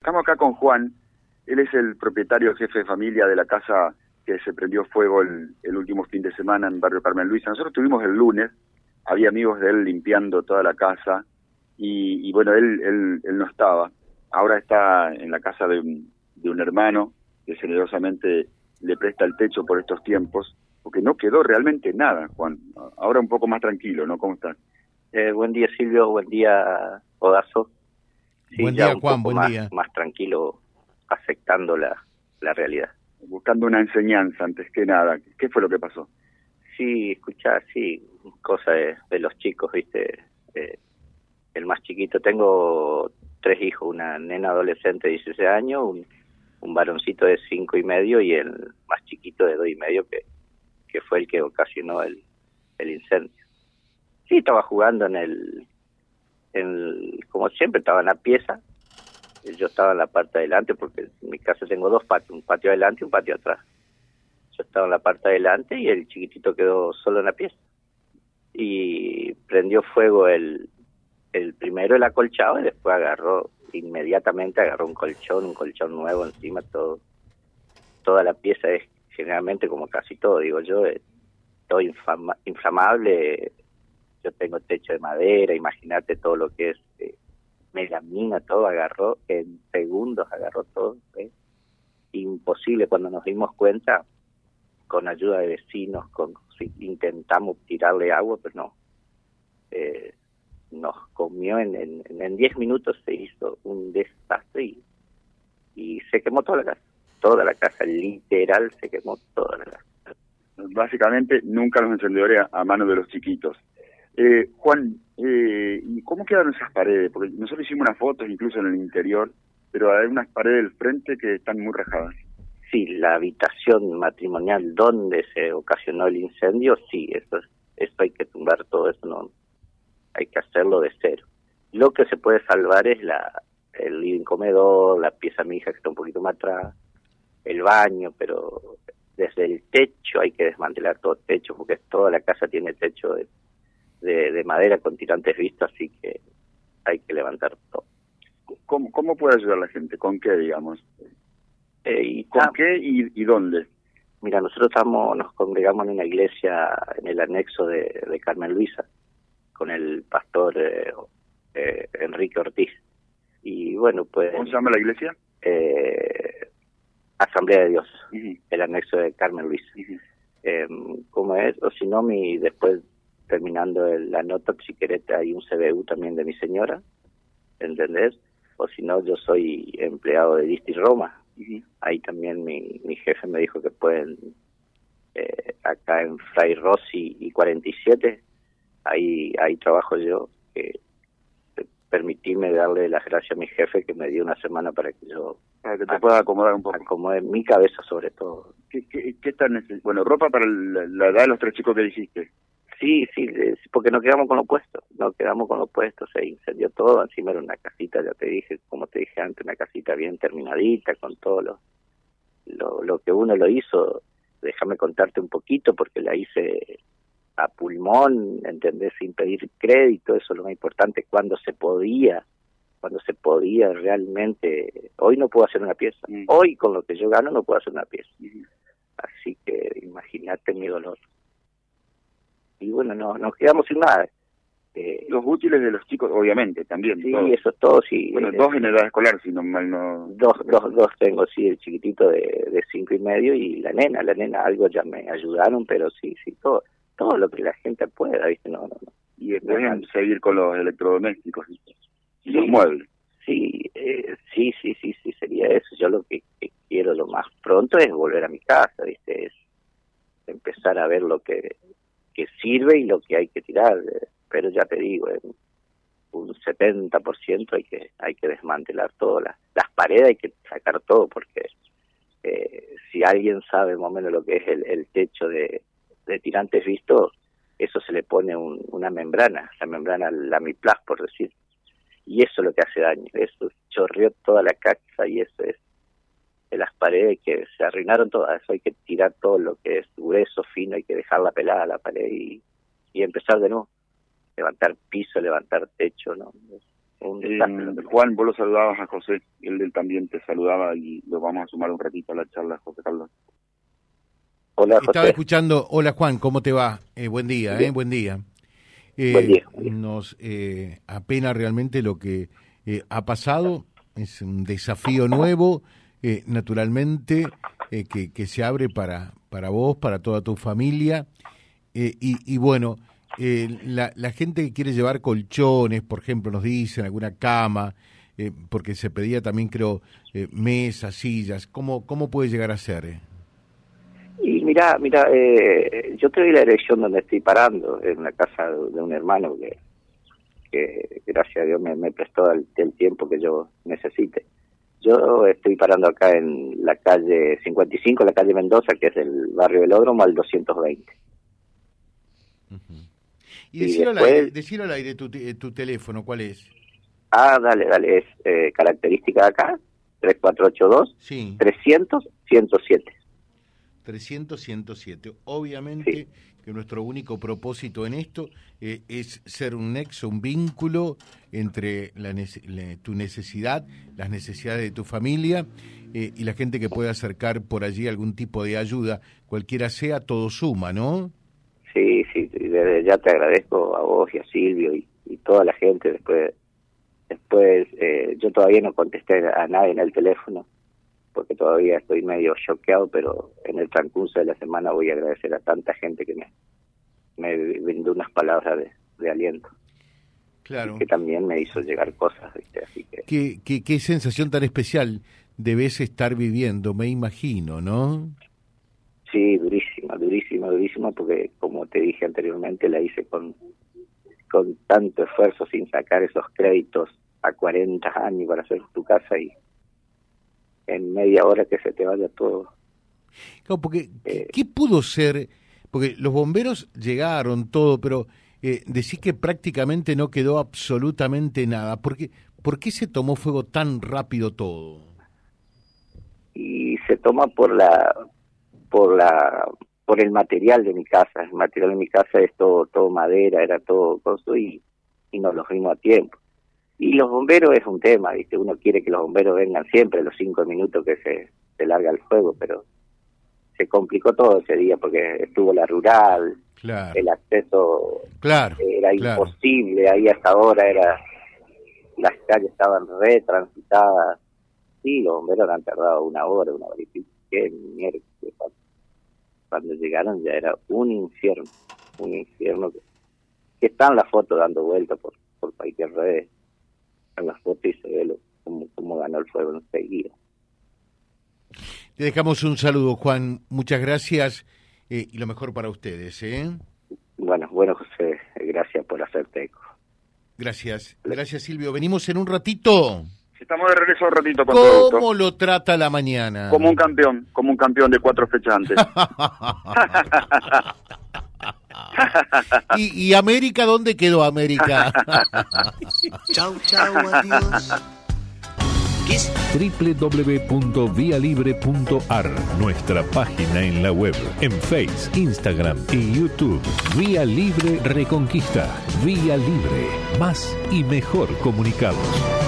Estamos acá con Juan, él es el propietario, jefe de familia de la casa que se prendió fuego el, último fin de semana en Barrio Carmen Luisa. Nosotros estuvimos el lunes, había amigos de él limpiando toda la casa y, bueno, él, él, no estaba. Ahora está en la casa de un, de un hermano que generosamente le presta el techo por estos tiempos, porque no quedó realmente nada, Juan. Ahora un poco más tranquilo, ¿no? ¿Cómo estás? Eh, buen día, Silvio. Buen día, Odazo buen día, Juan, buen más, día. Más tranquilo, afectando la, la realidad. Buscando una enseñanza antes que nada. ¿Qué fue lo que pasó? Sí, escuchar, sí, cosa de, los chicos, ¿viste? Eh, el más chiquito, tengo tres hijos, una nena adolescente de 16 años, un, un varoncito de cinco y medio y el más chiquito de dos y medio que, que fue el que ocasionó el, el incendio. Sí, estaba jugando en el como siempre estaba en la pieza, yo estaba en la parte adelante porque en mi casa tengo dos patios, un patio adelante y un patio atrás. Yo estaba en la parte adelante y el chiquitito quedó solo en la pieza. Y prendió fuego el, el primero el acolchado y después agarró, inmediatamente agarró un colchón, un colchón nuevo encima, todo. Toda la pieza es generalmente como casi todo, digo yo, todo inflamable, yo tengo techo de madera, imagínate todo lo que es eh, melamina, todo agarró, en segundos agarró todo, imposible cuando nos dimos cuenta, con ayuda de vecinos, con intentamos tirarle agua, pero no, eh, nos comió en, en, 10 minutos se hizo un desastre y, y se quemó toda la casa, toda la casa, literal se quemó toda la casa. Básicamente nunca los encendedores a mano de los chiquitos. Eh, Juan, eh, ¿cómo quedaron esas paredes? Porque nosotros hicimos unas fotos incluso en el interior, pero hay unas paredes del frente que están muy rajadas. Sí, la habitación matrimonial donde se ocasionó el incendio, sí, eso, eso hay que tumbar todo eso, no hay que hacerlo de cero. Lo que se puede salvar es la el living comedor, la pieza mija que está un poquito más atrás, el baño, pero desde el techo hay que desmantelar todo el techo porque toda la casa tiene techo de de, madera con tirantes vistos, así que hay que levantar todo. ¿Cómo, cómo puede ayudar la gente? ¿Con qué, digamos? Eh, y ¿Con qué y, dónde? Mira, nosotros estamos, nos congregamos en una iglesia en el anexo de, de Carmen Luisa con el pastor eh, eh, Enrique Ortiz. Y bueno, pues... ¿Cómo se llama la iglesia? Asamblea de Dios, el anexo de Carmen Luisa. ¿Cómo es? O si no, mi, después terminando la nota, si querés, hay un CBU también de mi señora, ¿entendés? O si no, yo soy empleado de Disti Roma. Ahí también mi, mi jefe me dijo que pueden, eh, acá en Fray Rossi y 47, ahí, ahí trabajo yo, que permitirme darle las gracias a mi jefe que me dio una semana para que yo para que te pueda acomodar un poco acomode mi cabeza sobre todo ¿Qué, qué, qué tan bueno ropa para la, la, edad de los tres chicos que dijiste Sí, sí, porque nos quedamos con lo puesto, nos quedamos con lo puesto, se incendió todo, encima era una casita, ya te dije, como te dije antes, una casita bien terminadita, con todo lo, lo, lo que uno lo hizo, déjame contarte un poquito, porque la hice a pulmón, ¿entendés? Sin pedir crédito, eso es lo más importante, cuando se podía, cuando se podía realmente, hoy no puedo hacer una pieza, mm. hoy con lo que yo gano no puedo hacer una pieza, así que imagínate mi dolor y bueno, no, nos quedamos sin nada. Eh, los útiles de los chicos, obviamente, también. Sí, eso todo, sí. Bueno, dos en edad escolar, si no mal no... Dos, dos, dos tengo, sí, el chiquitito de, de cinco y medio y la nena, la nena, algo ya me ayudaron, pero sí, sí, todo, todo lo que la gente pueda, ¿viste? No, no, no. Y después seguir con los electrodomésticos y los muebles. Sí, eh, sí, sí, sí, sí, sería eso. Yo lo que, que, quiero lo más pronto es volver a mi casa, ¿viste? Es empezar a ver lo que sirve y lo que hay que tirar. Pero ya te digo, en un 70% hay que hay que desmantelar todo. Las, paredes hay que sacar todo porque eh, si alguien sabe más o menos lo que es el, el techo de, de tirantes vistos, eso se le pone una membrana, la membrana Lamiplas, por decir. Y eso es lo que hace daño. Eso chorreó toda la casa y eso es de las paredes que se arruinaron todas, eso hay que tirar todo lo que es grueso, fino, hay que dejarla pelada la pared y, y empezar de nuevo, levantar piso, levantar techo, ¿no? Juan, vos lo saludabas a José, él, también te saludaba y lo vamos a sumar un ratito a la charla, José Carlos. Hola, José. Estaba escuchando, hola Juan, ¿cómo te va? Eh, buen día, eh, buen día. Eh, buen día. Nos eh, apena realmente lo que eh, ha pasado, es un desafío nuevo, naturalmente, que, que se abre para, para vos, para toda tu familia, y, y bueno, eh, la, la, gente que quiere llevar colchones, por ejemplo, nos dicen, alguna cama, eh, porque se pedía también, creo, eh, mesas, sillas, ¿cómo, ¿cómo puede llegar a ser? Eh? Y mira, mira, eh, yo te doy la dirección donde estoy parando, en la casa de, un hermano que, que, gracias a Dios me, prestó el, el, tiempo que yo necesite. Yo estoy parando acá en la calle 55, la calle Mendoza, que es el barrio del Ódromo, al 220. Y, decirlo, al aire, tu, eh, tu teléfono, ¿cuál es? Ah, dale, dale, es eh, característica de acá, 3482 sí. 300 107. 300 107. Obviamente que nuestro único propósito en esto eh, es ser un nexo, un vínculo entre la, tu necesidad, las necesidades de tu familia y la gente que pueda acercar por allí algún tipo de ayuda, cualquiera sea, todo suma, ¿no? Sí, sí, desde ya te agradezco a vos y a Silvio y, toda la gente. Después, después eh, yo todavía no contesté a nadie en el teléfono porque todavía estoy medio choqueado, pero en el transcurso de la semana voy a agradecer a tanta gente que me, me brindó unas palabras de, aliento. Claro. Que también me hizo llegar cosas, ¿viste? Así que... ¿Qué, qué, qué sensación tan especial debes estar viviendo, me imagino, ¿no? Sí, durísima, durísima, durísima, porque como te dije anteriormente, la hice con, con tanto esfuerzo sin sacar esos créditos a 40 años para hacer tu casa y en media hora que se te vaya todo. Claro, porque eh, ¿qué pudo ser? Porque los bomberos llegaron todo, pero eh, decís que prácticamente no quedó absolutamente nada. ¿Por qué, ¿Por qué se tomó fuego tan rápido todo? Y se toma por la por la por el material de mi casa. El material de mi casa es todo, todo madera, era todo costo y, y nos lo fuimos a tiempo. Y los bomberos es un tema, ¿viste? Uno quiere que los bomberos vengan siempre los cinco minutos que se, se larga el fuego, pero se complicó todo ese día porque estuvo la rural, el acceso claro, era imposible, ahí hasta ahora era las calles estaban retransitadas. Sí, los bomberos han tardado una hora, una hora y pico. Qué mierda cuando llegaron ya era un infierno, un infierno que, está en la foto dando vuelta por, por cualquier red, en las fotos y se ve cómo, ganó el fuego enseguida. Te dejamos un saludo, Juan. Muchas gracias eh, y lo mejor para ustedes. ¿eh? Bueno, bueno, José, gracias por hacerte eco. Gracias, gracias Silvio. Venimos en un ratito. Estamos de regreso un ratito con ¿Cómo lo trata la mañana? Como un campeón, como un campeón de cuatro fechas antes. ¿Y, ¿Y, América dónde quedó América? chau, chau, adiós www.vialibre.ar, nuestra página en la web, en Face, Instagram y YouTube. Vía Libre Reconquista. Vía Libre. Más y mejor comunicados.